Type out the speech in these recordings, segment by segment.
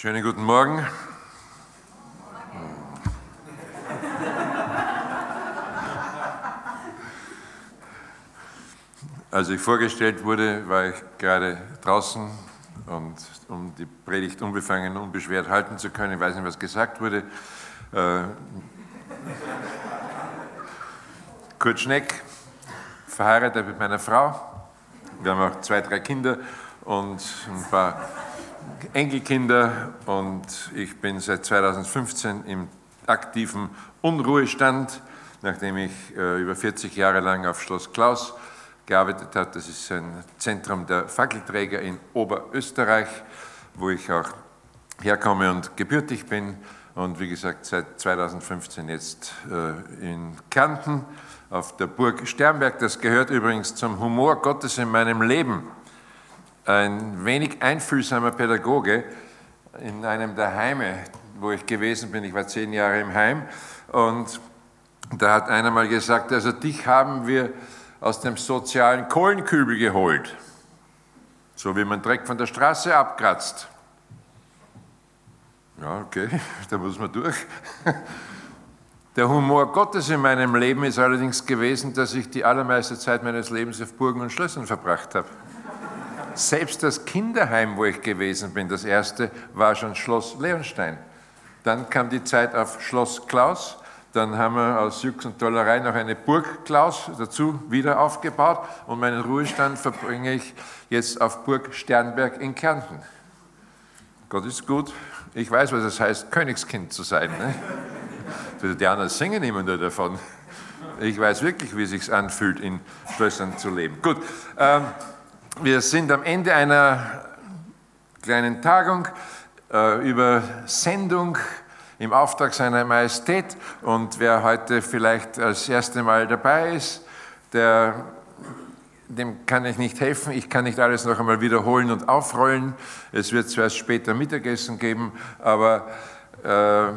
Schönen guten Morgen. Als ich vorgestellt wurde, war ich gerade draußen und um die Predigt unbefangen, unbeschwert halten zu können, ich weiß nicht, was gesagt wurde. Äh, Kurt Schneck, verheiratet mit meiner Frau. Wir haben auch zwei, drei Kinder und ein paar Enkelkinder und ich bin seit 2015 im aktiven Unruhestand, nachdem ich äh, über 40 Jahre lang auf Schloss Klaus gearbeitet habe. Das ist ein Zentrum der Fackelträger in Oberösterreich, wo ich auch herkomme und gebürtig bin. Und wie gesagt, seit 2015 jetzt äh, in Kärnten auf der Burg Sternberg. Das gehört übrigens zum Humor Gottes in meinem Leben ein wenig einfühlsamer Pädagoge in einem der Heime, wo ich gewesen bin. Ich war zehn Jahre im Heim und da hat einer mal gesagt, also dich haben wir aus dem sozialen Kohlenkübel geholt, so wie man Dreck von der Straße abkratzt. Ja, okay, da muss man durch. Der Humor Gottes in meinem Leben ist allerdings gewesen, dass ich die allermeiste Zeit meines Lebens auf Burgen und Schlössern verbracht habe. Selbst das Kinderheim, wo ich gewesen bin, das erste, war schon Schloss Leonstein. Dann kam die Zeit auf Schloss Klaus. Dann haben wir aus Jux und Tollerei noch eine Burg Klaus dazu wieder aufgebaut. Und meinen Ruhestand verbringe ich jetzt auf Burg Sternberg in Kärnten. Gott ist gut. Ich weiß, was es heißt, Königskind zu sein. Ne? Die anderen singen immer nur davon. Ich weiß wirklich, wie es sich anfühlt, in Schlössern zu leben. Gut. Ähm, wir sind am Ende einer kleinen Tagung äh, über Sendung im Auftrag seiner Majestät. Und wer heute vielleicht das erste Mal dabei ist, der, dem kann ich nicht helfen. Ich kann nicht alles noch einmal wiederholen und aufrollen. Es wird zuerst später Mittagessen geben, aber äh,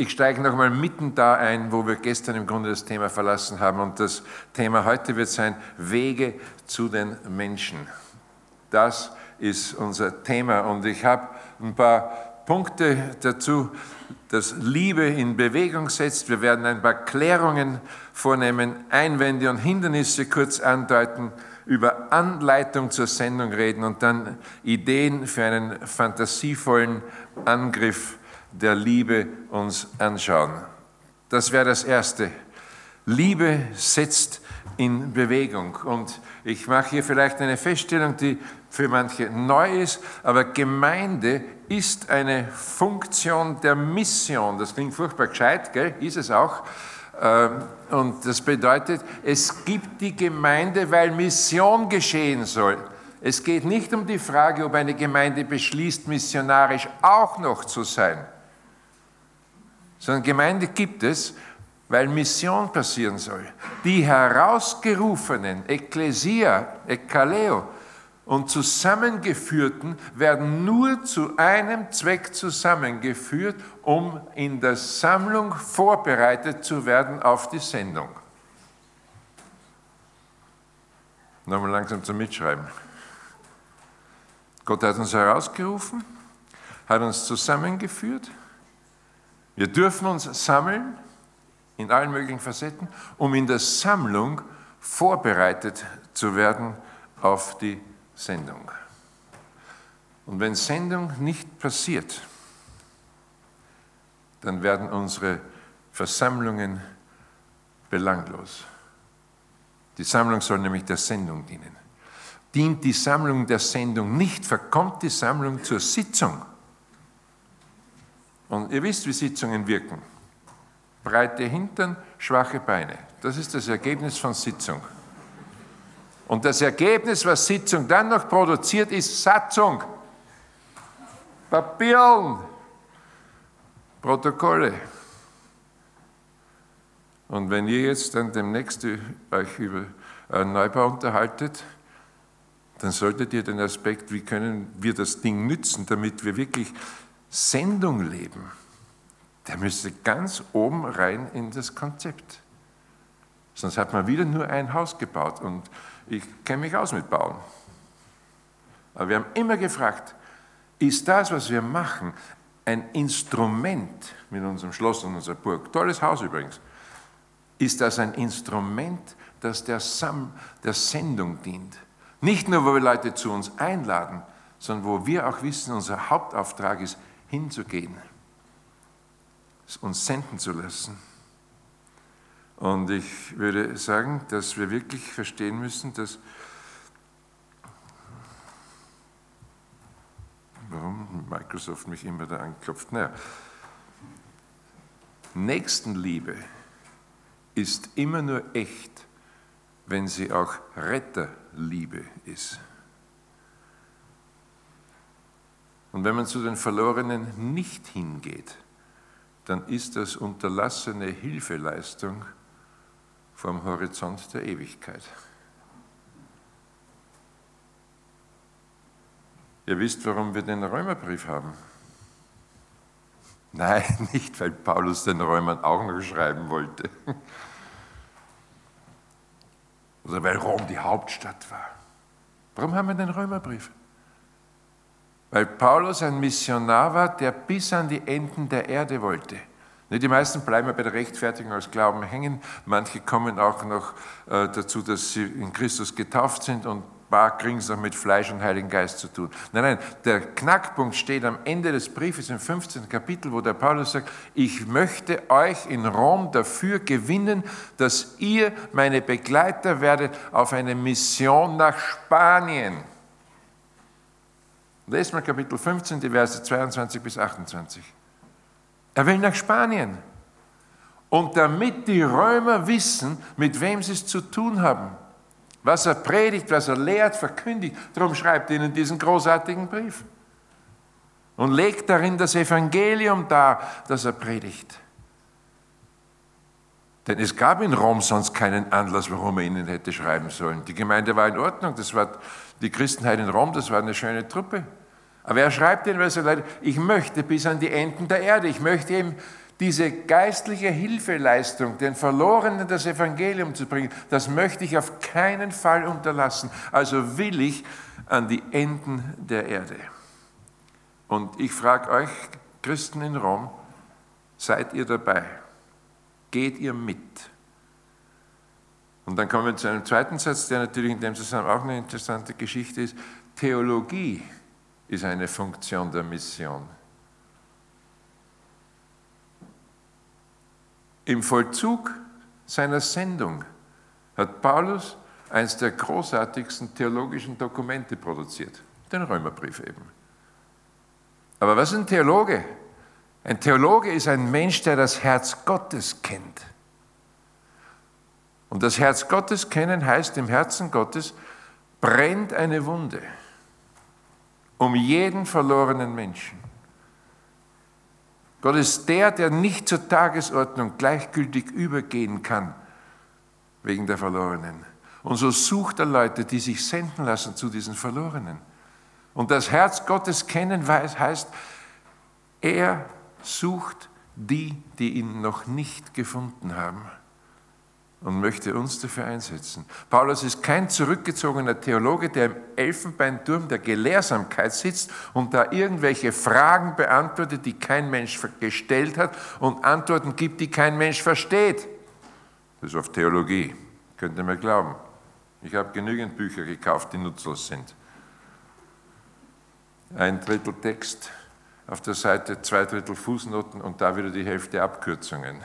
ich steige noch einmal mitten da ein, wo wir gestern im Grunde das Thema verlassen haben. Und das Thema heute wird sein Wege zu den Menschen. Das ist unser Thema. Und ich habe ein paar Punkte dazu, dass Liebe in Bewegung setzt. Wir werden ein paar Klärungen vornehmen, Einwände und Hindernisse kurz andeuten, über Anleitung zur Sendung reden und dann Ideen für einen fantasievollen Angriff der Liebe uns anschauen. Das wäre das Erste. Liebe setzt in Bewegung. Und ich mache hier vielleicht eine Feststellung, die für manche neu ist, aber Gemeinde ist eine Funktion der Mission. Das klingt furchtbar gescheit, gell? ist es auch. Ähm, und das bedeutet, es gibt die Gemeinde, weil Mission geschehen soll. Es geht nicht um die Frage, ob eine Gemeinde beschließt, missionarisch auch noch zu sein sondern Gemeinde gibt es, weil Mission passieren soll. Die herausgerufenen, Ekklesia, Ekkaleo und Zusammengeführten werden nur zu einem Zweck zusammengeführt, um in der Sammlung vorbereitet zu werden auf die Sendung. Nochmal langsam zum Mitschreiben. Gott hat uns herausgerufen, hat uns zusammengeführt wir dürfen uns sammeln in allen möglichen Facetten, um in der Sammlung vorbereitet zu werden auf die Sendung. Und wenn Sendung nicht passiert, dann werden unsere Versammlungen belanglos. Die Sammlung soll nämlich der Sendung dienen. Dient die Sammlung der Sendung nicht, verkommt die Sammlung zur Sitzung und ihr wisst, wie Sitzungen wirken. Breite Hintern, schwache Beine. Das ist das Ergebnis von Sitzung. Und das Ergebnis, was Sitzung dann noch produziert, ist Satzung. Papieren, Protokolle. Und wenn ihr jetzt dann demnächst euch über einen Neubau unterhaltet, dann solltet ihr den Aspekt, wie können wir das Ding nützen, damit wir wirklich Sendung leben, der müsste ganz oben rein in das Konzept. Sonst hat man wieder nur ein Haus gebaut und ich kenne mich aus mit Bauen. Aber wir haben immer gefragt, ist das, was wir machen, ein Instrument mit unserem Schloss und unserer Burg. Tolles Haus übrigens. Ist das ein Instrument, das der, Sam der Sendung dient? Nicht nur, wo wir Leute zu uns einladen, sondern wo wir auch wissen, unser Hauptauftrag ist, hinzugehen, uns senden zu lassen. Und ich würde sagen, dass wir wirklich verstehen müssen, dass warum Microsoft mich immer da anklopft. Naja, Nächstenliebe ist immer nur echt, wenn sie auch Retterliebe ist. Und wenn man zu den Verlorenen nicht hingeht, dann ist das unterlassene Hilfeleistung vom Horizont der Ewigkeit. Ihr wisst, warum wir den Römerbrief haben. Nein, nicht, weil Paulus den Römern auch noch schreiben wollte. Oder weil Rom die Hauptstadt war. Warum haben wir den Römerbrief? Weil Paulus ein Missionar war, der bis an die Enden der Erde wollte. Die meisten bleiben bei der Rechtfertigung als Glauben hängen. Manche kommen auch noch äh, dazu, dass sie in Christus getauft sind und ein paar kriegen es noch mit Fleisch und Heiligen Geist zu tun. Nein, nein, der Knackpunkt steht am Ende des Briefes im 15. Kapitel, wo der Paulus sagt, ich möchte euch in Rom dafür gewinnen, dass ihr meine Begleiter werdet auf eine Mission nach Spanien. Lest mal Kapitel 15, die Verse 22 bis 28. Er will nach Spanien. Und damit die Römer wissen, mit wem sie es zu tun haben, was er predigt, was er lehrt, verkündigt, darum schreibt er ihnen diesen großartigen Brief. Und legt darin das Evangelium dar, das er predigt. Denn es gab in Rom sonst keinen Anlass, warum er ihnen hätte schreiben sollen. Die Gemeinde war in Ordnung, das war die Christenheit in Rom, das war eine schöne Truppe. Aber er schreibt ihnen, weil er sagt, ich möchte bis an die Enden der Erde, ich möchte eben diese geistliche Hilfeleistung, den Verlorenen das Evangelium zu bringen, das möchte ich auf keinen Fall unterlassen. Also will ich an die Enden der Erde. Und ich frage euch, Christen in Rom, seid ihr dabei? Geht ihr mit? Und dann kommen wir zu einem zweiten Satz, der natürlich in dem Zusammenhang auch eine interessante Geschichte ist. Theologie ist eine Funktion der Mission. Im Vollzug seiner Sendung hat Paulus eines der großartigsten theologischen Dokumente produziert, den Römerbrief eben. Aber was ist ein Theologe? Ein Theologe ist ein Mensch, der das Herz Gottes kennt. Und das Herz Gottes kennen heißt, im Herzen Gottes brennt eine Wunde um jeden verlorenen Menschen. Gott ist der, der nicht zur Tagesordnung gleichgültig übergehen kann wegen der Verlorenen. Und so sucht er Leute, die sich senden lassen zu diesen Verlorenen. Und das Herz Gottes kennen heißt, er sucht die, die ihn noch nicht gefunden haben und möchte uns dafür einsetzen. Paulus ist kein zurückgezogener Theologe, der im Elfenbeinturm der Gelehrsamkeit sitzt und da irgendwelche Fragen beantwortet, die kein Mensch gestellt hat und Antworten gibt, die kein Mensch versteht. Das ist auf Theologie, könnt ihr mir glauben. Ich habe genügend Bücher gekauft, die nutzlos sind. Ein Drittel Text auf der Seite, zwei Drittel Fußnoten und da wieder die Hälfte Abkürzungen.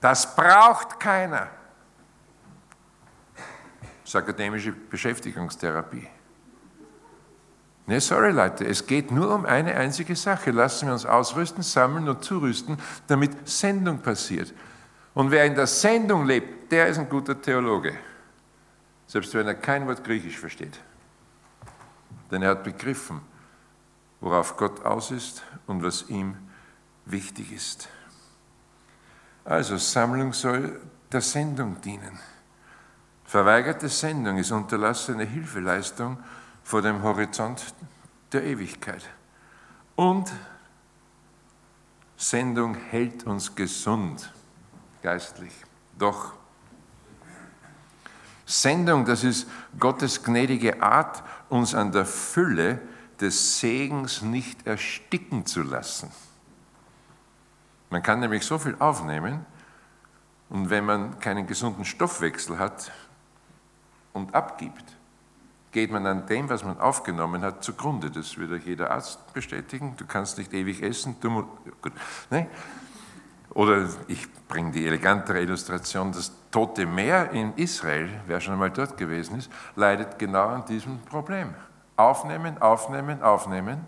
Das braucht keiner. Das ist akademische Beschäftigungstherapie. Nee, sorry Leute, es geht nur um eine einzige Sache. Lassen wir uns ausrüsten, sammeln und zurüsten, damit Sendung passiert. Und wer in der Sendung lebt, der ist ein guter Theologe. Selbst wenn er kein Wort Griechisch versteht. Denn er hat begriffen, worauf Gott aus ist und was ihm wichtig ist. Also Sammlung soll der Sendung dienen. Verweigerte Sendung ist unterlassene Hilfeleistung vor dem Horizont der Ewigkeit. Und Sendung hält uns gesund, geistlich. Doch Sendung, das ist Gottes gnädige Art, uns an der Fülle des Segens nicht ersticken zu lassen. Man kann nämlich so viel aufnehmen und wenn man keinen gesunden Stoffwechsel hat und abgibt, geht man an dem, was man aufgenommen hat, zugrunde. Das würde jeder Arzt bestätigen. Du kannst nicht ewig essen. Du gut. Nee. Oder ich bringe die elegantere Illustration, das Tote Meer in Israel, wer schon einmal dort gewesen ist, leidet genau an diesem Problem. Aufnehmen, aufnehmen, aufnehmen.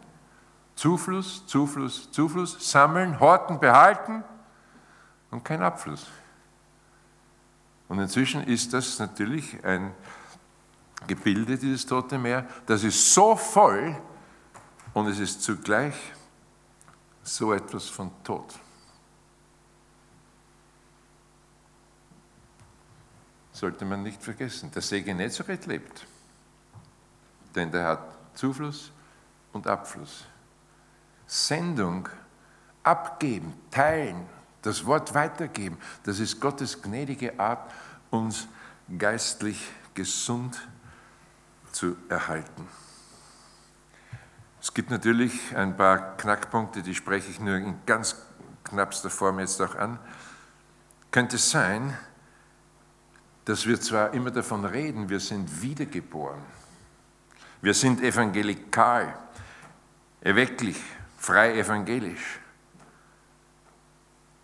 Zufluss, Zufluss, Zufluss, sammeln, horten, behalten und kein Abfluss. Und inzwischen ist das natürlich ein Gebilde, dieses Tote Meer, das ist so voll und es ist zugleich so etwas von Tod. Sollte man nicht vergessen. Der See Genezareth lebt, denn der hat Zufluss und Abfluss. Sendung, abgeben, teilen, das Wort weitergeben, das ist Gottes gnädige Art, uns geistlich gesund zu erhalten. Es gibt natürlich ein paar Knackpunkte, die spreche ich nur in ganz knappster Form jetzt auch an. Könnte es sein, dass wir zwar immer davon reden, wir sind wiedergeboren, wir sind evangelikal, erwecklich, frei evangelisch.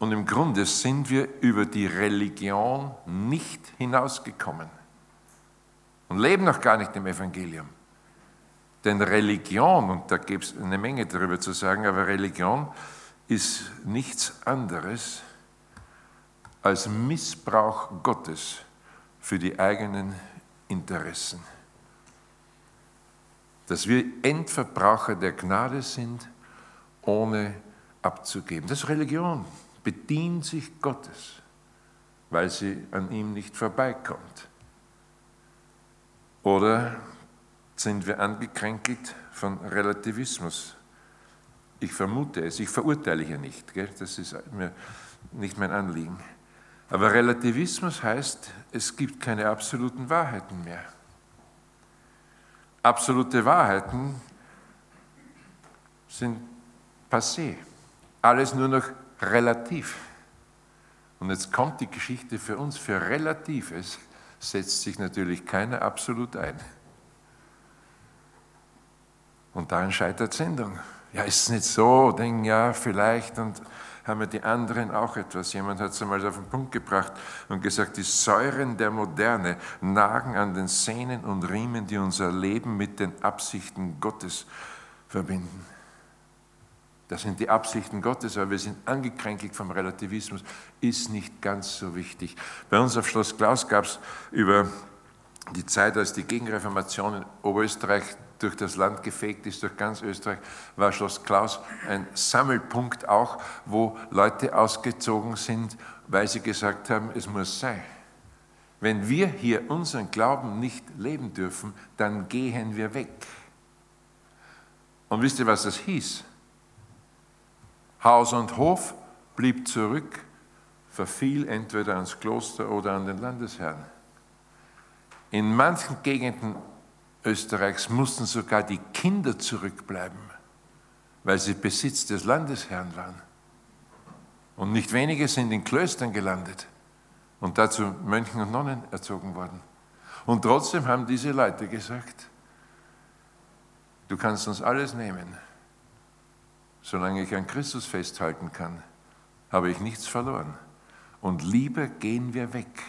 Und im Grunde sind wir über die Religion nicht hinausgekommen und leben noch gar nicht im Evangelium. Denn Religion, und da gibt es eine Menge darüber zu sagen, aber Religion ist nichts anderes als Missbrauch Gottes für die eigenen Interessen. Dass wir Endverbraucher der Gnade sind, ohne abzugeben. Das ist Religion, bedient sich Gottes, weil sie an ihm nicht vorbeikommt. Oder sind wir angekränkelt von Relativismus? Ich vermute es, ich verurteile hier nicht, gell? das ist mir nicht mein Anliegen. Aber Relativismus heißt, es gibt keine absoluten Wahrheiten mehr. Absolute Wahrheiten sind passé. Alles nur noch relativ. Und jetzt kommt die Geschichte für uns für Relatives setzt sich natürlich keiner absolut ein. Und daran scheitert Sendung. Ja, ist es nicht so? Denken, ja, vielleicht. Und haben wir die anderen auch etwas. Jemand hat es einmal auf den Punkt gebracht und gesagt, die Säuren der Moderne nagen an den Sehnen und Riemen, die unser Leben mit den Absichten Gottes verbinden. Das sind die Absichten Gottes, aber wir sind angekränkelt vom Relativismus, ist nicht ganz so wichtig. Bei uns auf Schloss Klaus gab es über die Zeit, als die Gegenreformation in Oberösterreich durch das Land gefegt ist, durch ganz Österreich, war Schloss Klaus ein Sammelpunkt auch, wo Leute ausgezogen sind, weil sie gesagt haben, es muss sein. Wenn wir hier unseren Glauben nicht leben dürfen, dann gehen wir weg. Und wisst ihr, was das hieß? Haus und Hof blieb zurück, verfiel entweder ans Kloster oder an den Landesherrn. In manchen Gegenden Österreichs mussten sogar die Kinder zurückbleiben, weil sie Besitz des Landesherrn waren. Und nicht wenige sind in Klöstern gelandet und dazu Mönchen und Nonnen erzogen worden. Und trotzdem haben diese Leute gesagt, du kannst uns alles nehmen, Solange ich an Christus festhalten kann, habe ich nichts verloren. Und lieber gehen wir weg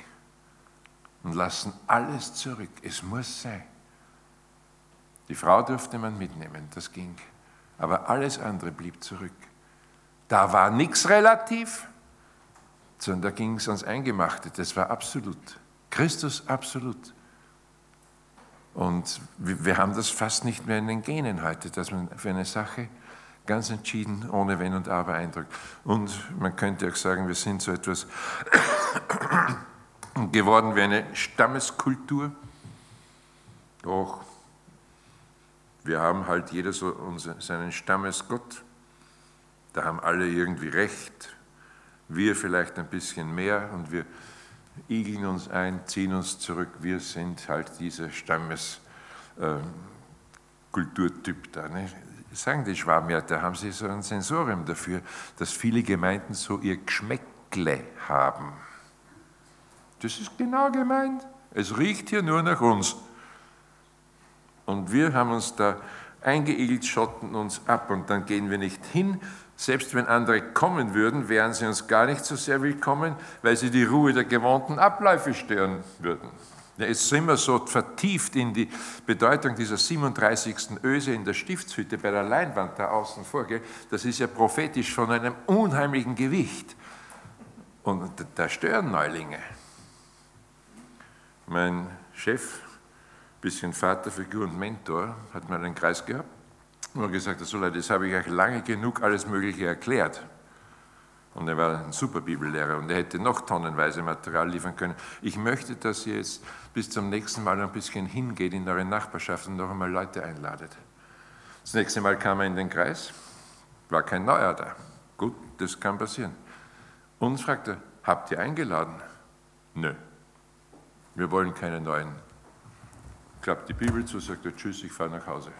und lassen alles zurück. Es muss sein. Die Frau durfte man mitnehmen, das ging. Aber alles andere blieb zurück. Da war nichts relativ, sondern da ging es ans Eingemachte. Das war absolut. Christus absolut. Und wir haben das fast nicht mehr in den Genen heute, dass man für eine Sache ganz entschieden ohne Wenn und Aber eindrückt. Und man könnte auch sagen, wir sind so etwas geworden wie eine Stammeskultur. Doch wir haben halt jeder so seinen Stammesgott. Da haben alle irgendwie recht. Wir vielleicht ein bisschen mehr und wir igeln uns ein, ziehen uns zurück. Wir sind halt dieser Stammeskulturtyp äh, da. Ne? Sagen die Schwaben ja, da haben sie so ein Sensorium dafür, dass viele Gemeinden so ihr Geschmäckle haben. Das ist genau gemeint. Es riecht hier nur nach uns. Und wir haben uns da eingeigelt, schotten uns ab und dann gehen wir nicht hin. Selbst wenn andere kommen würden, wären sie uns gar nicht so sehr willkommen, weil sie die Ruhe der gewohnten Abläufe stören würden. Jetzt sind wir so vertieft in die Bedeutung dieser 37. Öse in der Stiftshütte bei der Leinwand da außen vor. Das ist ja prophetisch von einem unheimlichen Gewicht. Und da stören Neulinge. Mein Chef, bisschen Vaterfigur und Mentor, hat mal einen Kreis gehabt und gesagt, so Leute, das habe ich euch lange genug alles Mögliche erklärt. Und er war ein super Bibellehrer und er hätte noch tonnenweise Material liefern können. Ich möchte, dass ihr jetzt bis zum nächsten Mal ein bisschen hingeht in eure Nachbarschaft und noch einmal Leute einladet. Das nächste Mal kam er in den Kreis, war kein Neuer da. Gut, das kann passieren. Uns fragt er, habt ihr eingeladen? Nö. Wir wollen keine neuen. Klappt die Bibel zu, sagt er, tschüss, ich fahre nach Hause.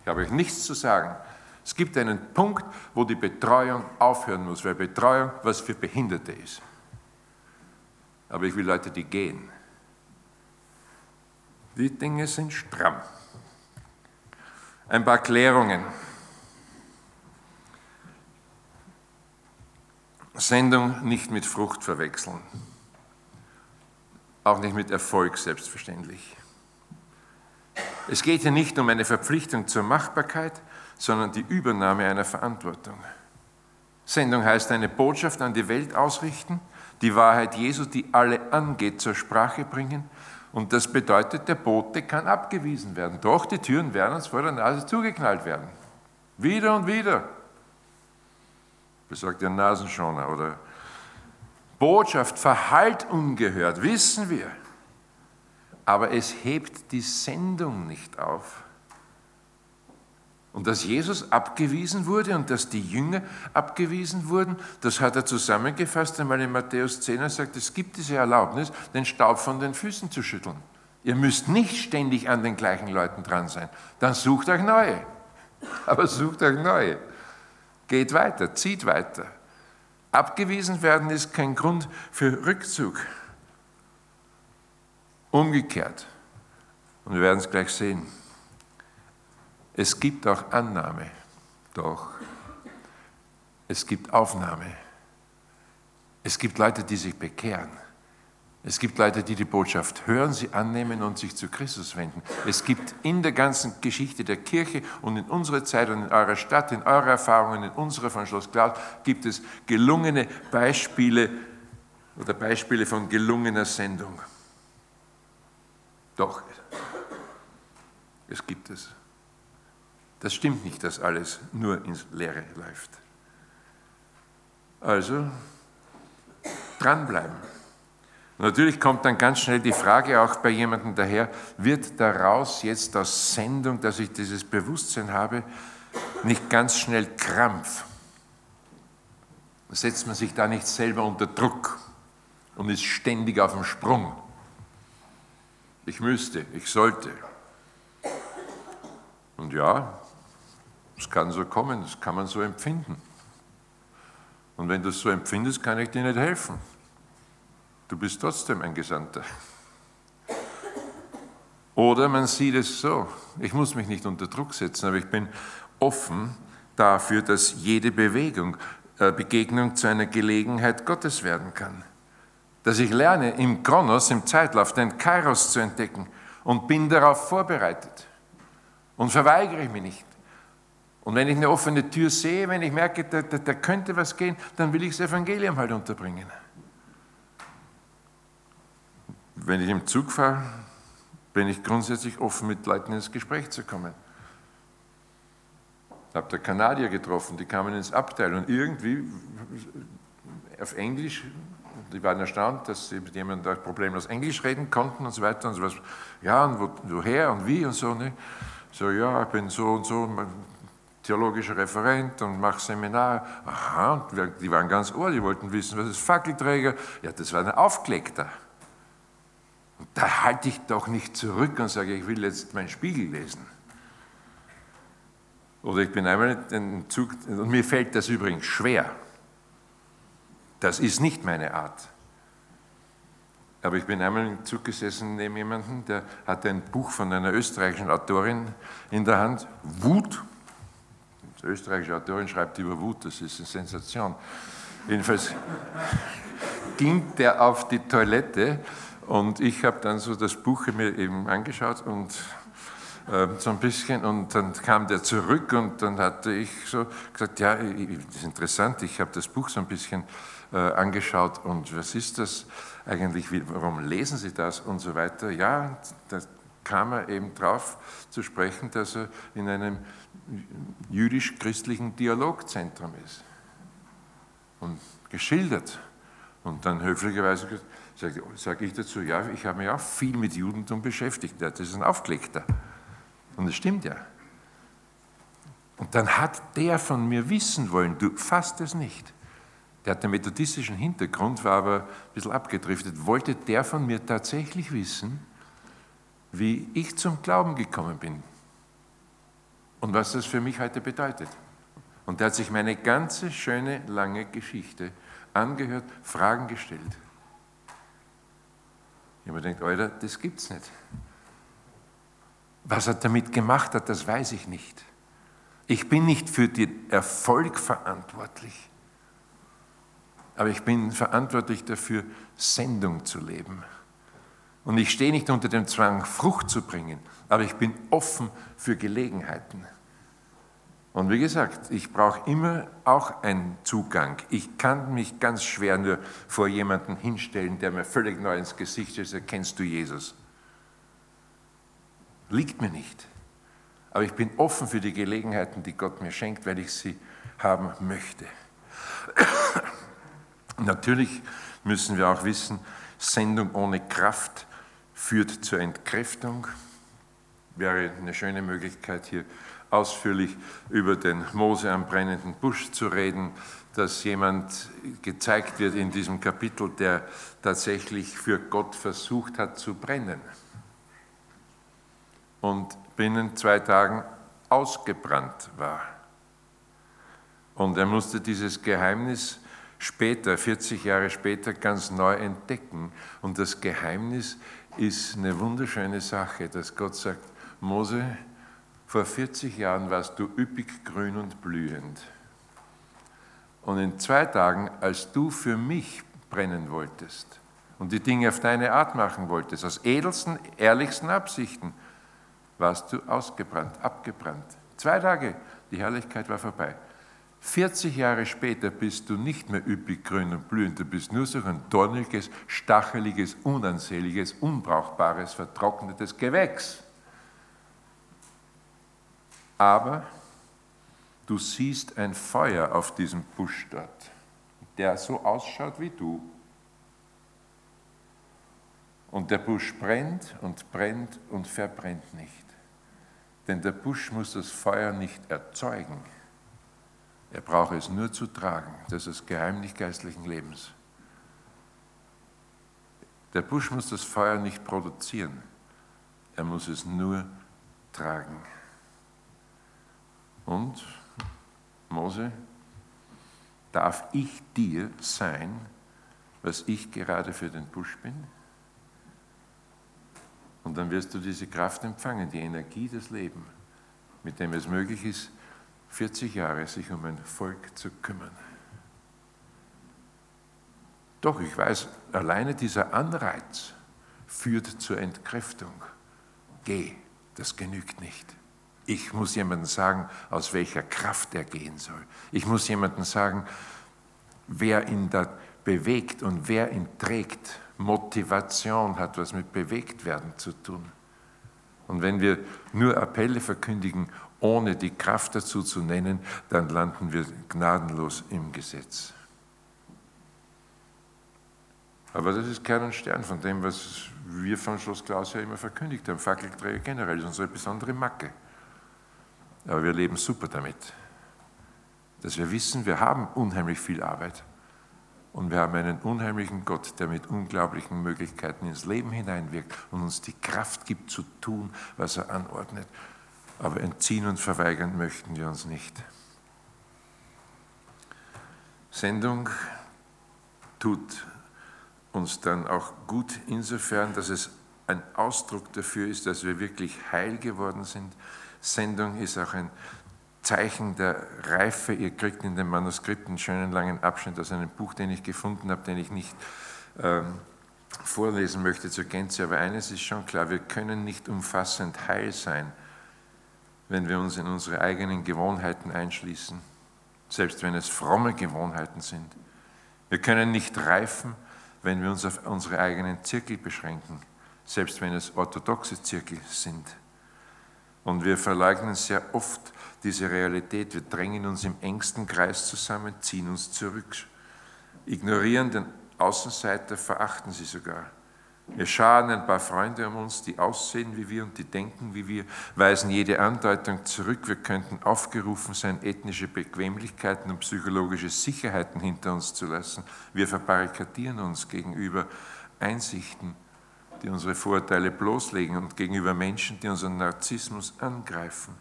Ich habe euch nichts zu sagen. Es gibt einen Punkt, wo die Betreuung aufhören muss, weil Betreuung was für Behinderte ist. Aber ich will Leute, die gehen. Die Dinge sind stramm. Ein paar Klärungen. Sendung nicht mit Frucht verwechseln auch nicht mit Erfolg selbstverständlich. Es geht hier nicht um eine Verpflichtung zur Machbarkeit, sondern die Übernahme einer Verantwortung. Sendung heißt eine Botschaft an die Welt ausrichten, die Wahrheit Jesu, die alle angeht, zur Sprache bringen. Und das bedeutet, der Bote kann abgewiesen werden. Doch die Türen werden uns vor der Nase zugeknallt werden. Wieder und wieder. Besorgt der Nasenschoner oder Botschaft verhallt ungehört, wissen wir. Aber es hebt die Sendung nicht auf. Und dass Jesus abgewiesen wurde und dass die Jünger abgewiesen wurden, das hat er zusammengefasst einmal in Matthäus 10. Er sagt, es gibt diese Erlaubnis, den Staub von den Füßen zu schütteln. Ihr müsst nicht ständig an den gleichen Leuten dran sein. Dann sucht euch neue. Aber sucht euch neue. Geht weiter, zieht weiter. Abgewiesen werden ist kein Grund für Rückzug. Umgekehrt, und wir werden es gleich sehen, es gibt auch Annahme, doch es gibt Aufnahme. Es gibt Leute, die sich bekehren. Es gibt Leute, die die Botschaft hören, sie annehmen und sich zu Christus wenden. Es gibt in der ganzen Geschichte der Kirche und in unserer Zeit und in eurer Stadt, in eurer Erfahrung, in unserer von Schloss Klaus, gibt es gelungene Beispiele oder Beispiele von gelungener Sendung. Doch, es gibt es. Das stimmt nicht, dass alles nur ins Leere läuft. Also, dranbleiben. Natürlich kommt dann ganz schnell die Frage auch bei jemandem daher, wird daraus jetzt aus Sendung, dass ich dieses Bewusstsein habe, nicht ganz schnell Krampf? Setzt man sich da nicht selber unter Druck und ist ständig auf dem Sprung? Ich müsste, ich sollte. Und ja, es kann so kommen, das kann man so empfinden. Und wenn du es so empfindest, kann ich dir nicht helfen. Du bist trotzdem ein Gesandter. Oder man sieht es so, ich muss mich nicht unter Druck setzen, aber ich bin offen dafür, dass jede Bewegung, äh, Begegnung zu einer Gelegenheit Gottes werden kann. Dass ich lerne, im Kronos, im Zeitlauf, den Kairos zu entdecken und bin darauf vorbereitet. Und verweigere ich mich nicht. Und wenn ich eine offene Tür sehe, wenn ich merke, da, da, da könnte was gehen, dann will ich das Evangelium halt unterbringen. Wenn ich im Zug fahre, bin ich grundsätzlich offen, mit Leuten ins Gespräch zu kommen. Ich habe da Kanadier getroffen, die kamen ins Abteil und irgendwie auf Englisch, die waren erstaunt, dass sie mit jemandem problemlos Englisch reden konnten und so weiter und so was. Ja, und wo, woher und wie und so. Ne? So, ja, ich bin so und so theologischer Referent und mache Seminar. Aha, und die waren ganz ohr, die wollten wissen, was ist Fackelträger? Ja, das war ein Aufgelegter. Da halte ich doch nicht zurück und sage, ich will jetzt meinen Spiegel lesen. Oder ich bin einmal in Zug, und mir fällt das übrigens schwer. Das ist nicht meine Art. Aber ich bin einmal im Zug gesessen neben jemandem, der hatte ein Buch von einer österreichischen Autorin in der Hand, Wut. Die österreichische Autorin schreibt über Wut, das ist eine Sensation. Jedenfalls ging der auf die Toilette und ich habe dann so das Buch mir eben angeschaut und äh, so ein bisschen und dann kam der zurück und dann hatte ich so gesagt, ja, das ist interessant, ich habe das Buch so ein bisschen äh, angeschaut und was ist das eigentlich, warum lesen Sie das und so weiter. Ja, da kam er eben drauf zu sprechen, dass er in einem jüdisch-christlichen Dialogzentrum ist und geschildert. Und dann höflicherweise sage sag ich dazu, ja, ich habe mich auch viel mit Judentum beschäftigt. Das ist ein Aufgelegter. Und das stimmt ja. Und dann hat der von mir wissen wollen, du fasst es nicht. Der hat einen methodistischen Hintergrund, war aber ein bisschen abgedriftet. Wollte der von mir tatsächlich wissen, wie ich zum Glauben gekommen bin und was das für mich heute bedeutet. Und der hat sich meine ganze schöne, lange Geschichte angehört, Fragen gestellt. Ich habe gedacht, Alter, das gibt's nicht. Was er damit gemacht hat, das weiß ich nicht. Ich bin nicht für den Erfolg verantwortlich, aber ich bin verantwortlich dafür, Sendung zu leben. Und ich stehe nicht unter dem Zwang, Frucht zu bringen, aber ich bin offen für Gelegenheiten. Und wie gesagt, ich brauche immer auch einen Zugang. Ich kann mich ganz schwer nur vor jemanden hinstellen, der mir völlig neu ins Gesicht ist, kennst du Jesus? Liegt mir nicht. Aber ich bin offen für die Gelegenheiten, die Gott mir schenkt, weil ich sie haben möchte. Natürlich müssen wir auch wissen, Sendung ohne Kraft führt zur Entkräftung. Wäre eine schöne Möglichkeit hier ausführlich über den Mose am brennenden Busch zu reden, dass jemand gezeigt wird in diesem Kapitel, der tatsächlich für Gott versucht hat zu brennen und binnen zwei Tagen ausgebrannt war. Und er musste dieses Geheimnis später, 40 Jahre später, ganz neu entdecken. Und das Geheimnis ist eine wunderschöne Sache, dass Gott sagt, Mose, vor 40 Jahren warst du üppig grün und blühend. Und in zwei Tagen, als du für mich brennen wolltest und die Dinge auf deine Art machen wolltest, aus edelsten, ehrlichsten Absichten, warst du ausgebrannt, abgebrannt. Zwei Tage, die Herrlichkeit war vorbei. 40 Jahre später bist du nicht mehr üppig grün und blühend, du bist nur so ein dorniges, stacheliges, unansehnliches, unbrauchbares, vertrocknetes Gewächs aber du siehst ein Feuer auf diesem Busch dort, der so ausschaut wie du. Und der Busch brennt und brennt und verbrennt nicht. Denn der Busch muss das Feuer nicht erzeugen. Er braucht es nur zu tragen. Das ist das geistlichen Lebens. Der Busch muss das Feuer nicht produzieren. Er muss es nur tragen. Und Mose, darf ich dir sein, was ich gerade für den Busch bin? Und dann wirst du diese Kraft empfangen, die Energie des Lebens, mit dem es möglich ist, 40 Jahre sich um ein Volk zu kümmern. Doch, ich weiß, alleine dieser Anreiz führt zur Entkräftung. Geh, das genügt nicht. Ich muss jemandem sagen, aus welcher Kraft er gehen soll. Ich muss jemandem sagen, wer ihn da bewegt und wer ihn trägt. Motivation hat was mit bewegt werden zu tun. Und wenn wir nur Appelle verkündigen, ohne die Kraft dazu zu nennen, dann landen wir gnadenlos im Gesetz. Aber das ist Kern Stern von dem, was wir von Schloss Klaus ja immer verkündigt haben. Fackelträger generell ist unsere besondere Macke. Aber wir leben super damit, dass wir wissen, wir haben unheimlich viel Arbeit und wir haben einen unheimlichen Gott, der mit unglaublichen Möglichkeiten ins Leben hineinwirkt und uns die Kraft gibt zu tun, was er anordnet. Aber entziehen und verweigern möchten wir uns nicht. Sendung tut uns dann auch gut insofern, dass es ein Ausdruck dafür ist, dass wir wirklich heil geworden sind. Sendung ist auch ein Zeichen der Reife. Ihr kriegt in dem Manuskript einen schönen langen Abschnitt aus einem Buch, den ich gefunden habe, den ich nicht ähm, vorlesen möchte zur Gänze. Aber eines ist schon klar, wir können nicht umfassend heil sein, wenn wir uns in unsere eigenen Gewohnheiten einschließen, selbst wenn es fromme Gewohnheiten sind. Wir können nicht reifen, wenn wir uns auf unsere eigenen Zirkel beschränken, selbst wenn es orthodoxe Zirkel sind. Und wir verleugnen sehr oft diese Realität. Wir drängen uns im engsten Kreis zusammen, ziehen uns zurück, ignorieren den Außenseiter, verachten sie sogar. Wir scharen ein paar Freunde um uns, die aussehen wie wir und die denken wie wir, weisen jede Andeutung zurück. Wir könnten aufgerufen sein, ethnische Bequemlichkeiten und psychologische Sicherheiten hinter uns zu lassen. Wir verbarrikadieren uns gegenüber Einsichten, die unsere Vorurteile bloßlegen und gegenüber Menschen, die unseren Narzissmus angreifen.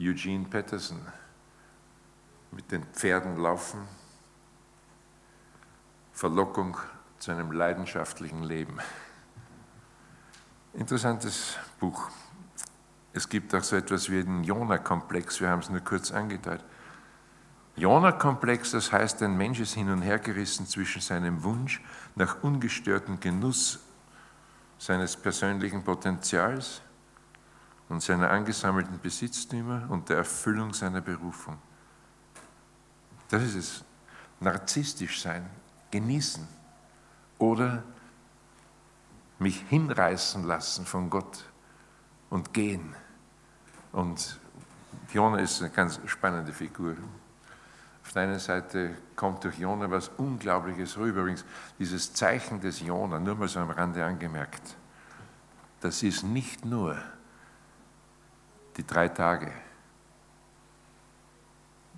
Eugene Patterson mit den Pferden laufen, Verlockung zu einem leidenschaftlichen Leben. Interessantes Buch. Es gibt auch so etwas wie den Jona-Komplex, wir haben es nur kurz angedeutet. Jona-Komplex, das heißt, ein Mensch ist hin und her gerissen zwischen seinem Wunsch nach ungestörtem Genuss seines persönlichen Potenzials und seiner angesammelten Besitztümer und der Erfüllung seiner Berufung. Das ist es. Narzisstisch sein, genießen oder mich hinreißen lassen von Gott und gehen. Und Jona ist eine ganz spannende Figur. Auf der einen Seite kommt durch Jona was Unglaubliches rüber. Übrigens, dieses Zeichen des Jona, nur mal so am Rande angemerkt, das ist nicht nur die drei Tage,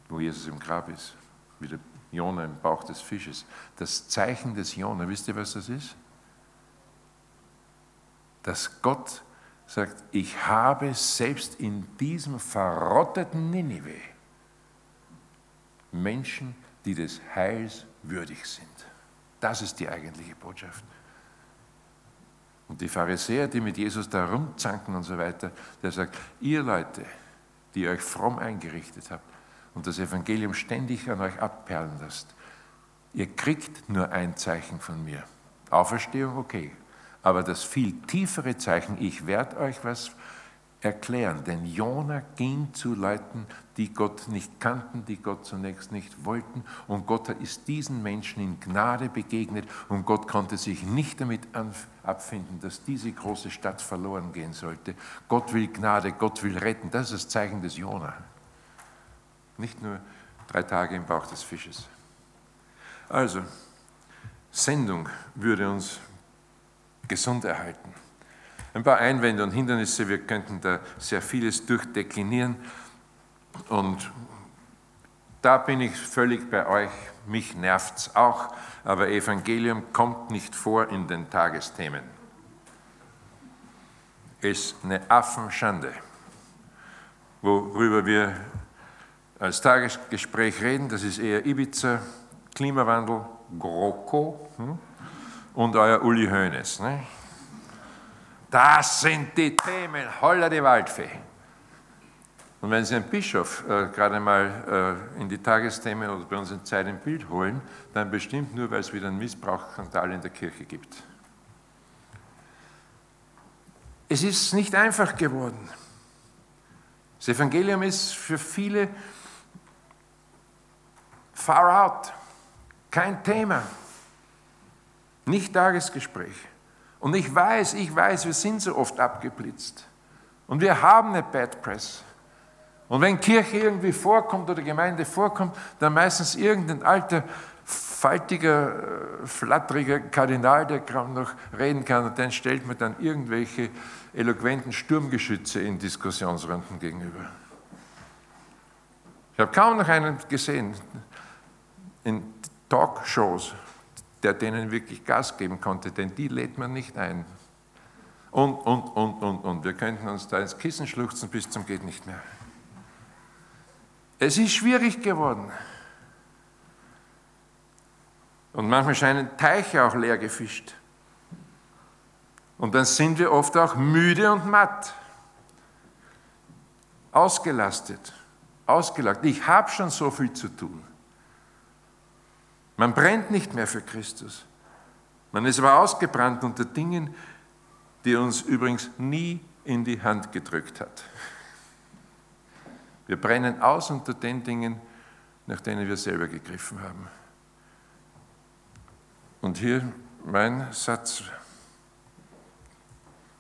wo Jesus im Grab ist, wie der Jona im Bauch des Fisches. Das Zeichen des Jona, wisst ihr, was das ist? Dass Gott sagt, ich habe selbst in diesem verrotteten Ninive Menschen, die des Heils würdig sind. Das ist die eigentliche Botschaft. Und die Pharisäer, die mit Jesus da rumzanken und so weiter, der sagt, ihr Leute, die euch fromm eingerichtet habt und das Evangelium ständig an euch abperlen lasst, ihr kriegt nur ein Zeichen von mir. Auferstehung, okay. Aber das viel tiefere Zeichen, ich werde euch was erklären. Denn Jona ging zu Leuten, die Gott nicht kannten, die Gott zunächst nicht wollten. Und Gott ist diesen Menschen in Gnade begegnet. Und Gott konnte sich nicht damit abfinden, dass diese große Stadt verloren gehen sollte. Gott will Gnade, Gott will retten. Das ist das Zeichen des Jona. Nicht nur drei Tage im Bauch des Fisches. Also, Sendung würde uns gesund erhalten. Ein paar Einwände und Hindernisse, wir könnten da sehr vieles durchdeklinieren. Und da bin ich völlig bei euch, mich nervt es auch, aber Evangelium kommt nicht vor in den Tagesthemen. Ist eine Affenschande, worüber wir als Tagesgespräch reden. Das ist eher Ibiza, Klimawandel, GroKo hm? und euer Uli Hoeneß. Ne? Das sind die Themen, holla die Waldfee. Und wenn Sie einen Bischof äh, gerade mal äh, in die Tagesthemen oder bei uns in Zeit im Bild holen, dann bestimmt nur, weil es wieder einen Missbrauchskandal in der Kirche gibt. Es ist nicht einfach geworden. Das Evangelium ist für viele far out, kein Thema, nicht Tagesgespräch. Und ich weiß, ich weiß, wir sind so oft abgeblitzt. Und wir haben eine Bad Press. Und wenn Kirche irgendwie vorkommt oder Gemeinde vorkommt, dann meistens irgendein alter faltiger, äh, flatteriger Kardinal, der kaum noch reden kann, und den stellt man dann irgendwelche eloquenten Sturmgeschütze in Diskussionsrunden gegenüber. Ich habe kaum noch einen gesehen in Talkshows, der denen wirklich Gas geben konnte, denn die lädt man nicht ein. Und, und, und, und, und. Wir könnten uns da ins Kissen schluchzen bis zum geht nicht mehr. Es ist schwierig geworden. Und manchmal scheinen Teiche auch leer gefischt. Und dann sind wir oft auch müde und matt, ausgelastet, ausgelagt. Ich habe schon so viel zu tun. Man brennt nicht mehr für Christus. Man ist aber ausgebrannt unter Dingen, die uns übrigens nie in die Hand gedrückt hat. Wir brennen aus unter den Dingen, nach denen wir selber gegriffen haben. Und hier mein Satz.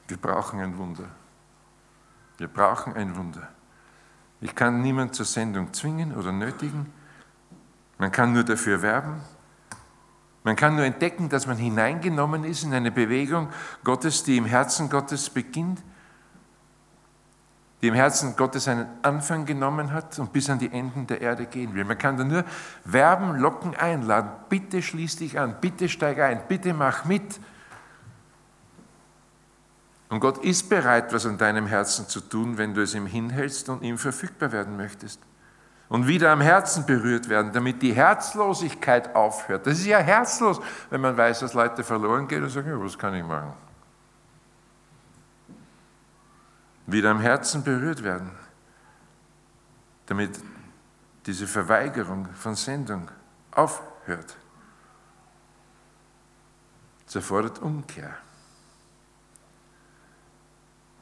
Wir brauchen ein Wunder. Wir brauchen ein Wunder. Ich kann niemand zur Sendung zwingen oder nötigen. Man kann nur dafür werben. Man kann nur entdecken, dass man hineingenommen ist in eine Bewegung Gottes, die im Herzen Gottes beginnt, die im Herzen Gottes einen Anfang genommen hat und bis an die Enden der Erde gehen will. Man kann da nur werben, locken, einladen. Bitte schließ dich an, bitte steig ein, bitte mach mit. Und Gott ist bereit, was an deinem Herzen zu tun, wenn du es ihm hinhältst und ihm verfügbar werden möchtest. Und wieder am Herzen berührt werden, damit die Herzlosigkeit aufhört. Das ist ja herzlos, wenn man weiß, dass Leute verloren gehen und sagen, ja, was kann ich machen? Wieder am Herzen berührt werden, damit diese Verweigerung von Sendung aufhört. Es erfordert Umkehr.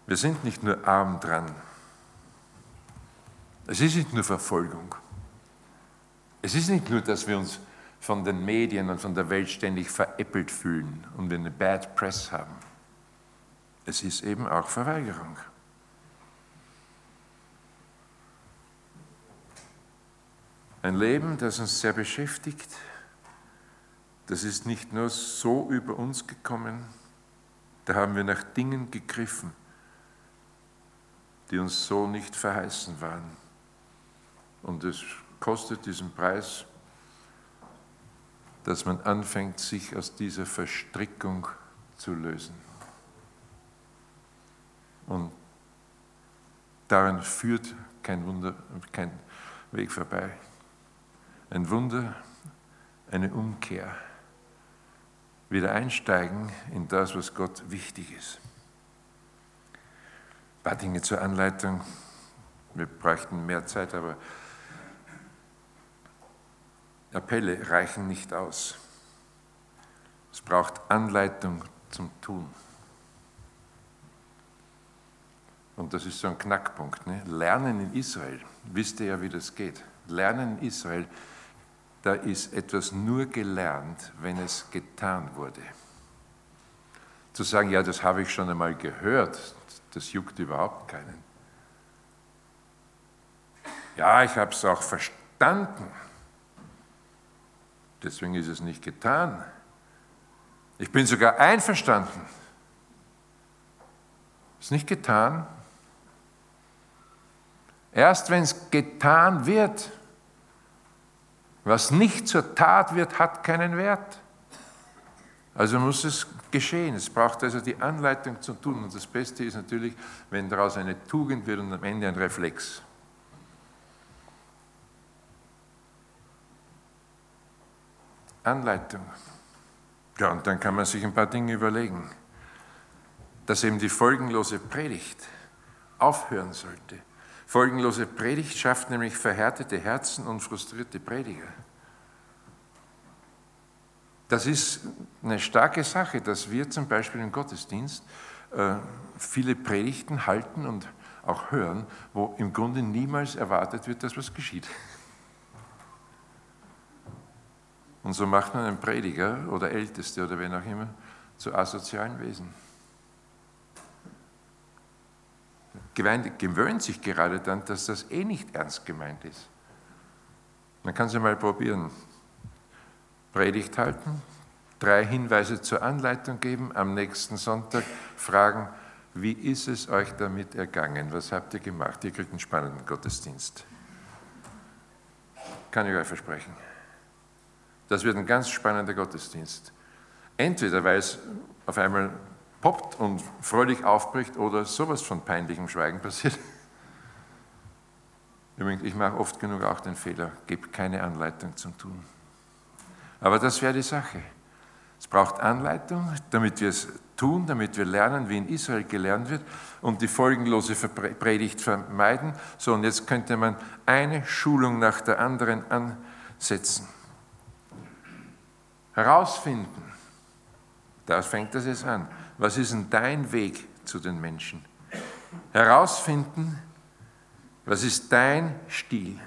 Wir sind nicht nur arm dran. Es ist nicht nur Verfolgung. Es ist nicht nur, dass wir uns von den Medien und von der Welt ständig veräppelt fühlen und wir eine Bad Press haben. Es ist eben auch Verweigerung. Ein Leben, das uns sehr beschäftigt, das ist nicht nur so über uns gekommen, da haben wir nach Dingen gegriffen, die uns so nicht verheißen waren. Und es kostet diesen Preis, dass man anfängt, sich aus dieser Verstrickung zu lösen. Und daran führt kein Wunder, kein Weg vorbei. Ein Wunder, eine Umkehr. Wieder einsteigen in das, was Gott wichtig ist. Ein paar Dinge zur Anleitung. Wir bräuchten mehr Zeit, aber Appelle reichen nicht aus. Es braucht Anleitung zum Tun. Und das ist so ein Knackpunkt. Ne? Lernen in Israel, wisst ihr ja, wie das geht. Lernen in Israel, da ist etwas nur gelernt, wenn es getan wurde. Zu sagen, ja, das habe ich schon einmal gehört, das juckt überhaupt keinen. Ja, ich habe es auch verstanden. Deswegen ist es nicht getan. Ich bin sogar einverstanden. Ist nicht getan. Erst wenn es getan wird, was nicht zur Tat wird, hat keinen Wert. Also muss es geschehen. Es braucht also die Anleitung zu tun. Und das Beste ist natürlich, wenn daraus eine Tugend wird und am Ende ein Reflex. Anleitung. Ja, und dann kann man sich ein paar Dinge überlegen, dass eben die folgenlose Predigt aufhören sollte. Folgenlose Predigt schafft nämlich verhärtete Herzen und frustrierte Prediger. Das ist eine starke Sache, dass wir zum Beispiel im Gottesdienst äh, viele Predigten halten und auch hören, wo im Grunde niemals erwartet wird, dass was geschieht. Und so macht man einen Prediger oder Älteste oder wen auch immer zu asozialen Wesen. Gemeinde gewöhnt sich gerade dann, dass das eh nicht ernst gemeint ist. Man kann es ja mal probieren. Predigt halten, drei Hinweise zur Anleitung geben, am nächsten Sonntag fragen, wie ist es euch damit ergangen? Was habt ihr gemacht? Ihr kriegt einen spannenden Gottesdienst. Kann ich euch versprechen. Das wird ein ganz spannender Gottesdienst. Entweder weil es auf einmal poppt und fröhlich aufbricht oder sowas von peinlichem Schweigen passiert. Übrigens, ich mache oft genug auch den Fehler, gebe keine Anleitung zum Tun. Aber das wäre die Sache. Es braucht Anleitung, damit wir es tun, damit wir lernen, wie in Israel gelernt wird und die folgenlose Predigt vermeiden. So, und jetzt könnte man eine Schulung nach der anderen ansetzen. Herausfinden, da fängt das jetzt an. Was ist denn dein Weg zu den Menschen? Herausfinden, was ist dein Stil?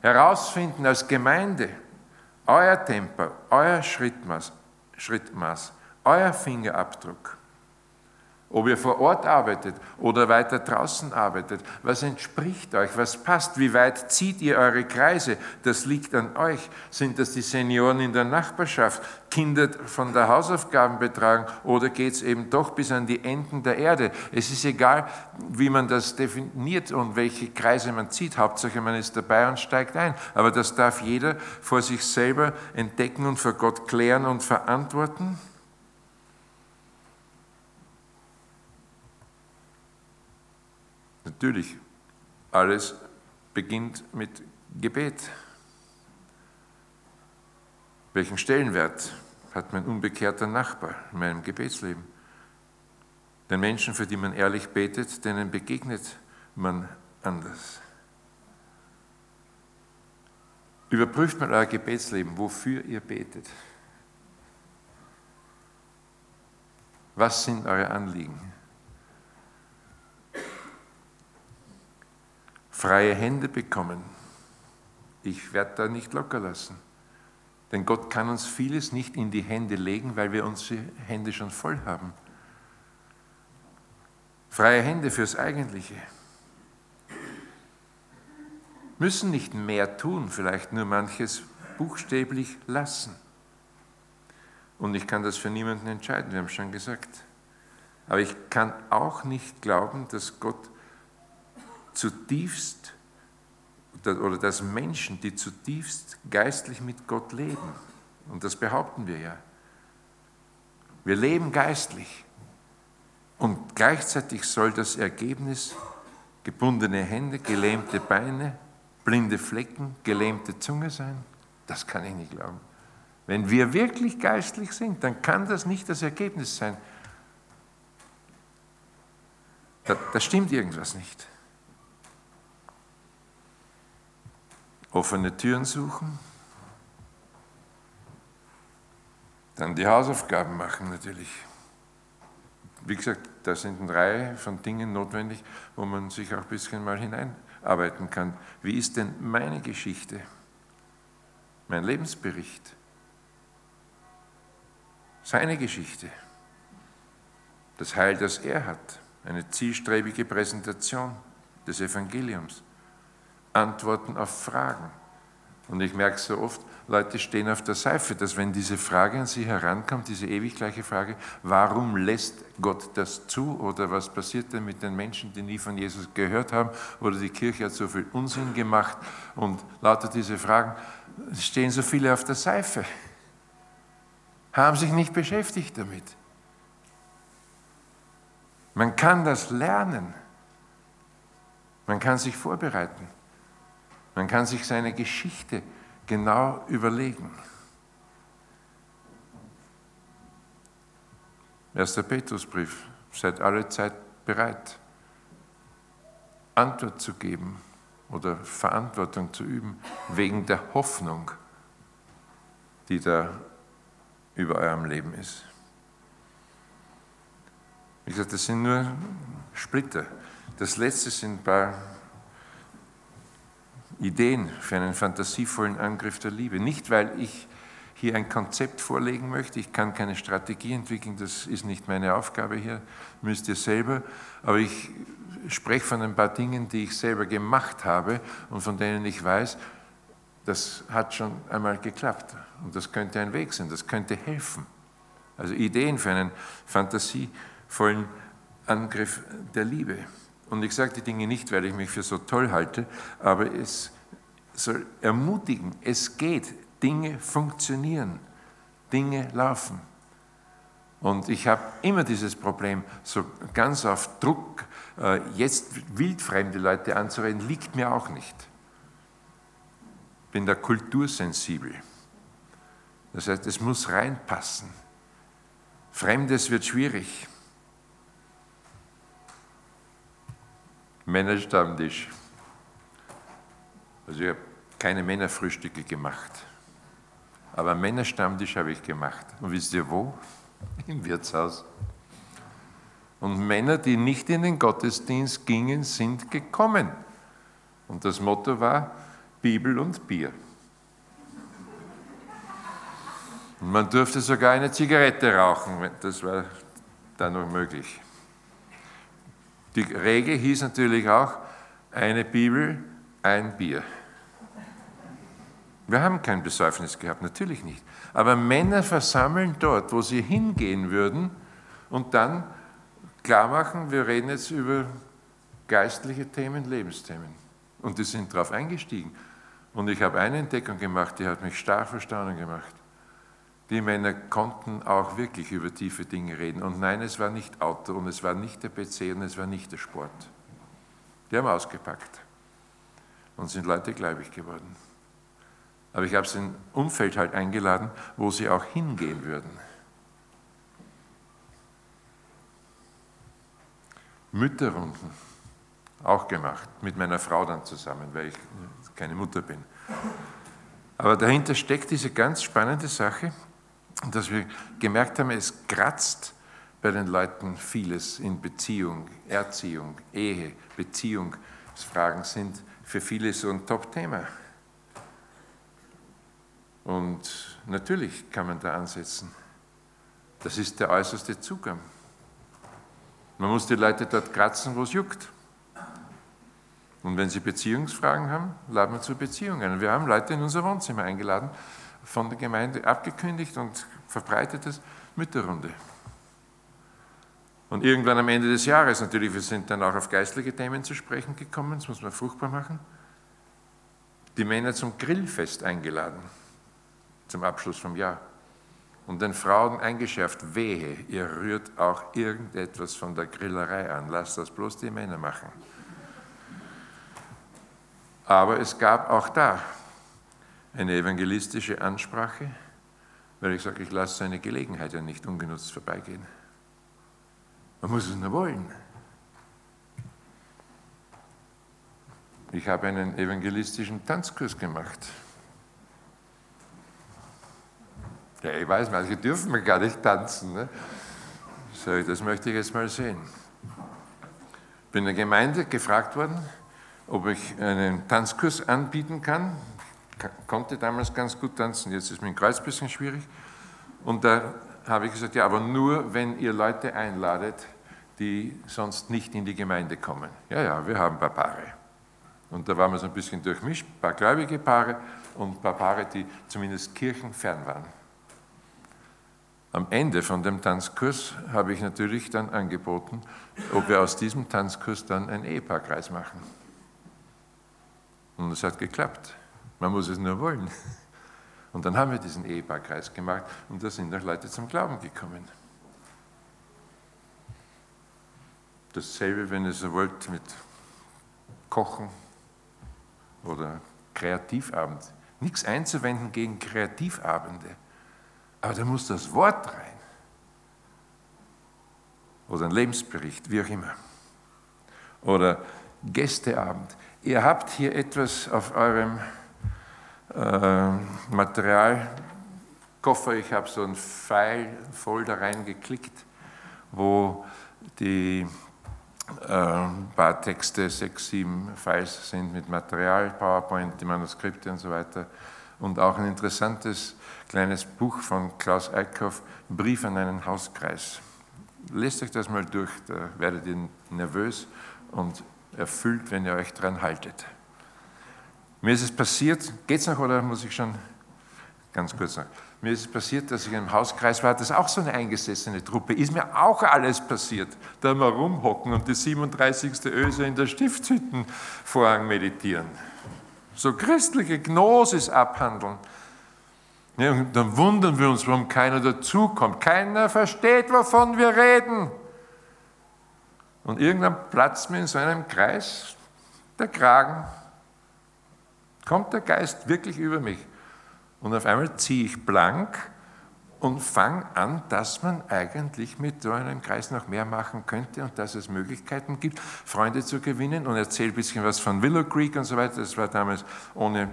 Herausfinden als Gemeinde, euer Tempo, euer Schrittmaß, Schrittmaß, euer Fingerabdruck ob ihr vor Ort arbeitet oder weiter draußen arbeitet. Was entspricht euch? Was passt? Wie weit zieht ihr eure Kreise? Das liegt an euch. Sind das die Senioren in der Nachbarschaft? Kinder von der Hausaufgaben betragen oder geht es eben doch bis an die Enden der Erde? Es ist egal, wie man das definiert und welche Kreise man zieht. Hauptsache, man ist dabei und steigt ein. Aber das darf jeder vor sich selber entdecken und vor Gott klären und verantworten. Natürlich, alles beginnt mit Gebet. Welchen Stellenwert hat mein unbekehrter Nachbar in meinem Gebetsleben? Den Menschen, für die man ehrlich betet, denen begegnet man anders. Überprüft mal euer Gebetsleben, wofür ihr betet. Was sind eure Anliegen? Freie Hände bekommen. Ich werde da nicht locker lassen. Denn Gott kann uns vieles nicht in die Hände legen, weil wir unsere Hände schon voll haben. Freie Hände fürs Eigentliche. Müssen nicht mehr tun, vielleicht nur manches buchstäblich lassen. Und ich kann das für niemanden entscheiden, wir haben es schon gesagt. Aber ich kann auch nicht glauben, dass Gott zutiefst oder dass Menschen, die zutiefst geistlich mit Gott leben, und das behaupten wir ja, wir leben geistlich und gleichzeitig soll das Ergebnis gebundene Hände, gelähmte Beine, blinde Flecken, gelähmte Zunge sein? Das kann ich nicht glauben. Wenn wir wirklich geistlich sind, dann kann das nicht das Ergebnis sein. Da, da stimmt irgendwas nicht. Offene Türen suchen, dann die Hausaufgaben machen natürlich. Wie gesagt, da sind eine Reihe von Dingen notwendig, wo man sich auch ein bisschen mal hineinarbeiten kann. Wie ist denn meine Geschichte, mein Lebensbericht, seine Geschichte, das Heil, das er hat, eine zielstrebige Präsentation des Evangeliums. Antworten auf Fragen. Und ich merke so oft, Leute stehen auf der Seife, dass wenn diese Frage an sie herankommt, diese ewig gleiche Frage, warum lässt Gott das zu oder was passiert denn mit den Menschen, die nie von Jesus gehört haben oder die Kirche hat so viel Unsinn gemacht und lauter diese Fragen, stehen so viele auf der Seife, haben sich nicht beschäftigt damit. Man kann das lernen, man kann sich vorbereiten. Man kann sich seine Geschichte genau überlegen. Erster Petrusbrief, seid alle Zeit bereit, Antwort zu geben oder Verantwortung zu üben, wegen der Hoffnung, die da über eurem Leben ist. Wie gesagt, das sind nur Splitter. Das letzte sind ein paar Ideen für einen fantasievollen Angriff der Liebe. Nicht, weil ich hier ein Konzept vorlegen möchte, ich kann keine Strategie entwickeln, das ist nicht meine Aufgabe hier, müsst ihr selber, aber ich spreche von ein paar Dingen, die ich selber gemacht habe und von denen ich weiß, das hat schon einmal geklappt. Und das könnte ein Weg sein, das könnte helfen. Also Ideen für einen fantasievollen Angriff der Liebe. Und ich sage die Dinge nicht, weil ich mich für so toll halte, aber es soll ermutigen, es geht, Dinge funktionieren, Dinge laufen. Und ich habe immer dieses Problem, so ganz auf Druck, äh, jetzt wildfremde Leute anzureden, liegt mir auch nicht. Ich bin da kultursensibel. Das heißt, es muss reinpassen. Fremdes wird schwierig. Männerstammtisch. Also ich habe keine Männerfrühstücke gemacht. Aber Männerstammtisch habe ich gemacht. Und wisst ihr wo? Im Wirtshaus. Und Männer, die nicht in den Gottesdienst gingen, sind gekommen. Und das Motto war Bibel und Bier. Und man durfte sogar eine Zigarette rauchen, das war dann noch möglich. Die Regel hieß natürlich auch, eine Bibel, ein Bier. Wir haben kein Besäufnis gehabt, natürlich nicht. Aber Männer versammeln dort, wo sie hingehen würden und dann klar machen, wir reden jetzt über geistliche Themen, Lebensthemen. Und die sind darauf eingestiegen. Und ich habe eine Entdeckung gemacht, die hat mich stark verstanden gemacht. Die Männer konnten auch wirklich über tiefe Dinge reden. Und nein, es war nicht Auto und es war nicht der PC und es war nicht der Sport. Die haben ausgepackt und sind Leute gläubig geworden. Aber ich habe sie in Umfeld halt eingeladen, wo sie auch hingehen würden. Mütterrunden auch gemacht, mit meiner Frau dann zusammen, weil ich keine Mutter bin. Aber dahinter steckt diese ganz spannende Sache, dass wir gemerkt haben, es kratzt bei den Leuten vieles in Beziehung, Erziehung, Ehe, Beziehungsfragen sind für viele so ein Top-Thema. Und natürlich kann man da ansetzen. Das ist der äußerste Zugang. Man muss die Leute dort kratzen, wo es juckt. Und wenn sie Beziehungsfragen haben, laden wir zu Beziehungen. Wir haben Leute in unser Wohnzimmer eingeladen, von der Gemeinde abgekündigt und verbreitetes Mütterrunde. Und irgendwann am Ende des Jahres, natürlich, wir sind dann auch auf geistliche Themen zu sprechen gekommen, das muss man fruchtbar machen, die Männer zum Grillfest eingeladen, zum Abschluss vom Jahr. Und den Frauen eingeschärft, wehe, ihr rührt auch irgendetwas von der Grillerei an, lasst das bloß die Männer machen. Aber es gab auch da eine evangelistische Ansprache, weil ich sage, ich lasse seine Gelegenheit ja nicht ungenutzt vorbeigehen. Man muss es nur wollen. Ich habe einen evangelistischen Tanzkurs gemacht. Ja, ich weiß, manche dürfen gar nicht tanzen. Ne? So, das möchte ich jetzt mal sehen. Bin in der Gemeinde gefragt worden, ob ich einen Tanzkurs anbieten kann konnte damals ganz gut tanzen, jetzt ist mein Kreuz ein bisschen schwierig. Und da habe ich gesagt, ja, aber nur, wenn ihr Leute einladet, die sonst nicht in die Gemeinde kommen. Ja, ja, wir haben ein paar Paare. Und da waren wir so ein bisschen durchmischt, ein paar gläubige Paare und ein paar Paare, die zumindest kirchenfern waren. Am Ende von dem Tanzkurs habe ich natürlich dann angeboten, ob wir aus diesem Tanzkurs dann einen Ehepaarkreis machen. Und es hat geklappt. Man muss es nur wollen. Und dann haben wir diesen Ehepaarkreis gemacht und da sind auch Leute zum Glauben gekommen. Dasselbe, wenn ihr so wollt, mit Kochen oder Kreativabend. Nichts einzuwenden gegen Kreativabende, aber da muss das Wort rein. Oder ein Lebensbericht, wie auch immer. Oder Gästeabend. Ihr habt hier etwas auf eurem äh, Materialkoffer. Ich habe so einen File-Folder reingeklickt, wo die äh, paar Texte, sechs, sieben Files sind mit Material, PowerPoint, die Manuskripte und so weiter. Und auch ein interessantes kleines Buch von Klaus Eickhoff, Brief an einen Hauskreis. Lest euch das mal durch, da werdet ihr nervös und erfüllt, wenn ihr euch dran haltet. Mir ist es passiert, geht's noch oder muss ich schon ganz kurz noch? Mir ist es passiert, dass ich im Hauskreis war, das ist auch so eine eingesessene Truppe, ist mir auch alles passiert. Da mal rumhocken und die 37. Öse in der Stiftshüttenvorhang meditieren. So christliche Gnosis abhandeln. Ja, und dann wundern wir uns, warum keiner dazukommt. Keiner versteht, wovon wir reden. Und irgendwann platzt mir in so einem Kreis der Kragen. Kommt der Geist wirklich über mich? Und auf einmal ziehe ich blank und fange an, dass man eigentlich mit so einem Kreis noch mehr machen könnte und dass es Möglichkeiten gibt, Freunde zu gewinnen und erzähle ein bisschen was von Willow Creek und so weiter. Das war damals ohne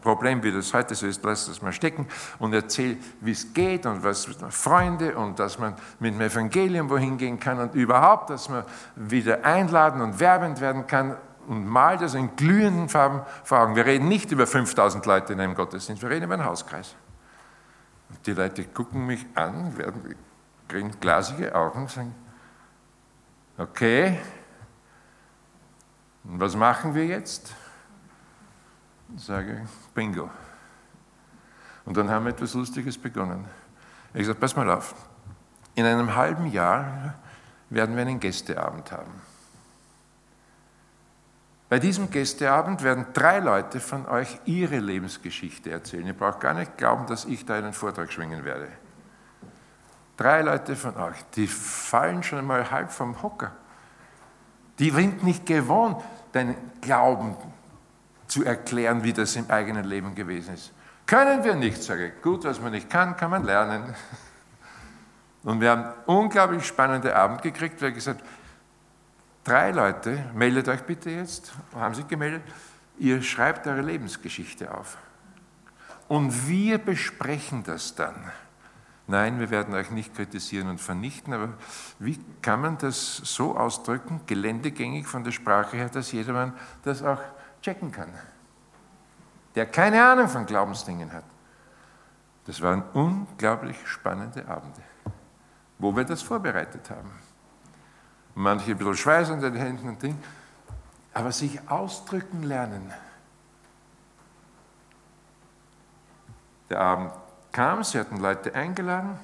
Problem, wie das heute so ist, lass das mal stecken und erzähle, wie es geht und was Freunde und dass man mit dem Evangelium wohin gehen kann und überhaupt, dass man wieder einladen und werbend werden kann und malt das in glühenden Farben vor Augen. Wir reden nicht über 5000 Leute in einem Gottesdienst, wir reden über einen Hauskreis. Und die Leute gucken mich an, werden, kriegen glasige Augen und sagen, okay, und was machen wir jetzt? Ich sage, bingo. Und dann haben wir etwas Lustiges begonnen. Ich sage, pass mal auf, in einem halben Jahr werden wir einen Gästeabend haben. Bei diesem Gästeabend werden drei Leute von euch ihre Lebensgeschichte erzählen. Ihr braucht gar nicht glauben, dass ich da einen Vortrag schwingen werde. Drei Leute von euch, die fallen schon einmal halb vom Hocker. Die sind nicht gewohnt, deinen Glauben zu erklären, wie das im eigenen Leben gewesen ist. Können wir nicht, sage ich. Gut, was man nicht kann, kann man lernen. Und wir haben einen unglaublich spannenden Abend gekriegt, weil gesagt, Drei Leute, meldet euch bitte jetzt, haben sich gemeldet, ihr schreibt eure Lebensgeschichte auf. Und wir besprechen das dann. Nein, wir werden euch nicht kritisieren und vernichten, aber wie kann man das so ausdrücken, geländegängig von der Sprache her, dass jedermann das auch checken kann, der keine Ahnung von Glaubensdingen hat. Das waren unglaublich spannende Abende, wo wir das vorbereitet haben manche ein bisschen Schweiß an den Händen und Ding, aber sich ausdrücken lernen. Der Abend kam, sie hatten Leute eingeladen.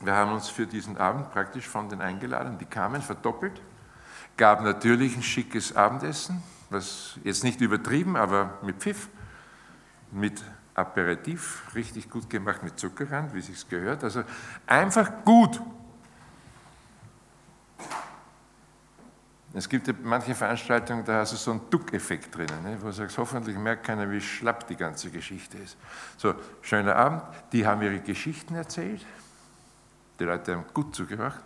Wir haben uns für diesen Abend praktisch von den Eingeladenen, die kamen, verdoppelt. Gab natürlich ein schickes Abendessen, was jetzt nicht übertrieben, aber mit Pfiff, mit Aperitif, richtig gut gemacht mit Zuckerrand, wie sich's gehört. Also einfach gut. Es gibt ja manche Veranstaltungen, da hast du so einen Duck-Effekt drinnen, ne, wo du sagst, hoffentlich merkt keiner, wie schlapp die ganze Geschichte ist. So, schöner Abend, die haben ihre Geschichten erzählt, die Leute haben gut zugemacht.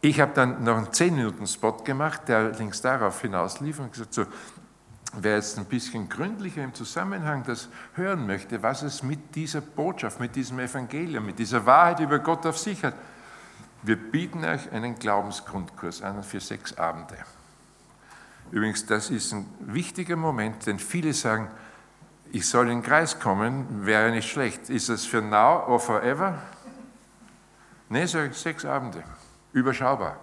Ich habe dann noch einen 10-Minuten-Spot gemacht, der allerdings darauf hinauslief und gesagt, so, wer jetzt ein bisschen gründlicher im Zusammenhang das hören möchte, was es mit dieser Botschaft, mit diesem Evangelium, mit dieser Wahrheit über Gott auf sich hat, wir bieten euch einen Glaubensgrundkurs an für sechs Abende. Übrigens, das ist ein wichtiger Moment, denn viele sagen, ich soll in den Kreis kommen, wäre nicht schlecht. Ist das für now or forever? Sage ich, sechs Abende. Überschaubar.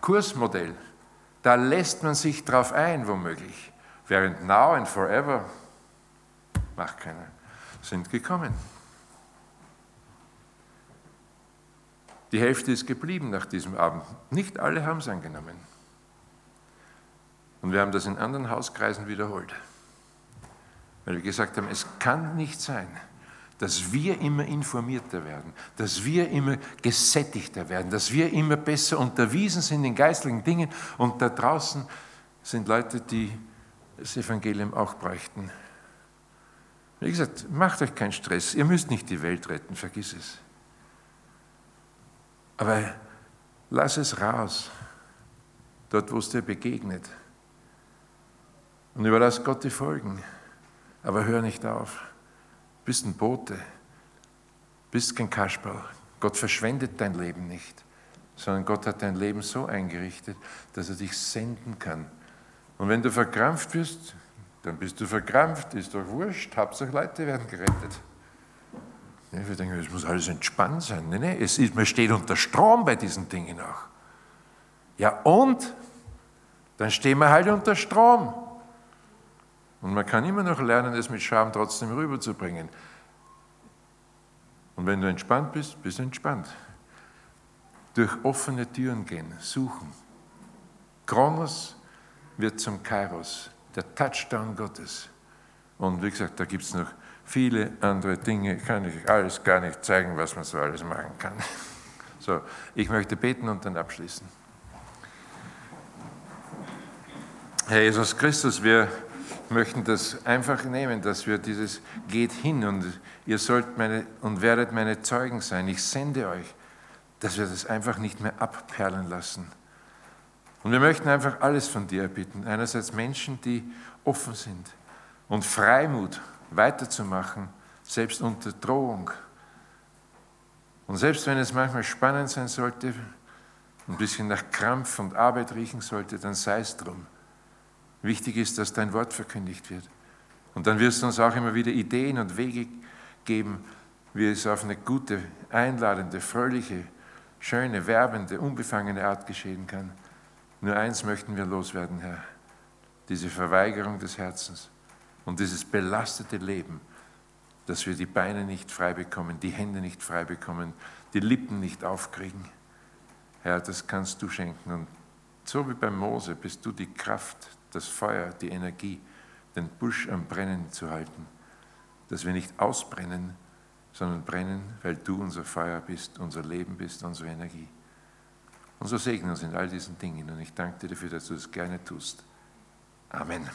Kursmodell. Da lässt man sich drauf ein, womöglich. Während now and forever macht keiner. Sind gekommen. Die Hälfte ist geblieben nach diesem Abend. Nicht alle haben es angenommen. Und wir haben das in anderen Hauskreisen wiederholt. Weil wir gesagt haben, es kann nicht sein, dass wir immer informierter werden, dass wir immer gesättigter werden, dass wir immer besser unterwiesen sind in geistlichen Dingen und da draußen sind Leute, die das Evangelium auch bräuchten. Wie gesagt, macht euch keinen Stress, ihr müsst nicht die Welt retten, vergiss es. Aber lass es raus, dort, wo es dir begegnet. Und überlass Gott die Folgen. Aber hör nicht auf. Bist ein Bote. Bist kein Kasperl. Gott verschwendet dein Leben nicht, sondern Gott hat dein Leben so eingerichtet, dass er dich senden kann. Und wenn du verkrampft wirst, dann bist du verkrampft, ist doch wurscht. Hauptsache Leute werden gerettet. Wir denken, es muss alles entspannt sein. Nein, nein, es ist, man steht unter Strom bei diesen Dingen auch. Ja und? Dann stehen wir halt unter Strom. Und man kann immer noch lernen, es mit Scham trotzdem rüberzubringen. Und wenn du entspannt bist, bist du entspannt. Durch offene Türen gehen, suchen. Kronos wird zum Kairos, der Touchdown Gottes. Und wie gesagt, da gibt es noch viele andere Dinge, kann ich alles gar nicht zeigen, was man so alles machen kann. So, ich möchte beten und dann abschließen. Herr Jesus Christus, wir möchten das einfach nehmen, dass wir dieses geht hin und ihr sollt meine und werdet meine Zeugen sein. Ich sende euch, dass wir das einfach nicht mehr abperlen lassen. Und wir möchten einfach alles von dir erbitten. Einerseits Menschen, die offen sind und Freimut weiterzumachen, selbst unter Drohung. Und selbst wenn es manchmal spannend sein sollte, ein bisschen nach Krampf und Arbeit riechen sollte, dann sei es drum. Wichtig ist, dass dein Wort verkündigt wird. Und dann wirst du uns auch immer wieder Ideen und Wege geben, wie es auf eine gute, einladende, fröhliche, schöne, werbende, unbefangene Art geschehen kann. Nur eins möchten wir loswerden, Herr. Diese Verweigerung des Herzens und dieses belastete Leben, dass wir die Beine nicht frei bekommen, die Hände nicht frei bekommen, die Lippen nicht aufkriegen. Herr, das kannst du schenken. Und so wie bei Mose bist du die Kraft, das Feuer, die Energie, den Busch am Brennen zu halten, dass wir nicht ausbrennen, sondern brennen, weil du unser Feuer bist, unser Leben bist, unsere Energie. Und so segne uns in all diesen Dingen und ich danke dir dafür, dass du es gerne tust. Amen.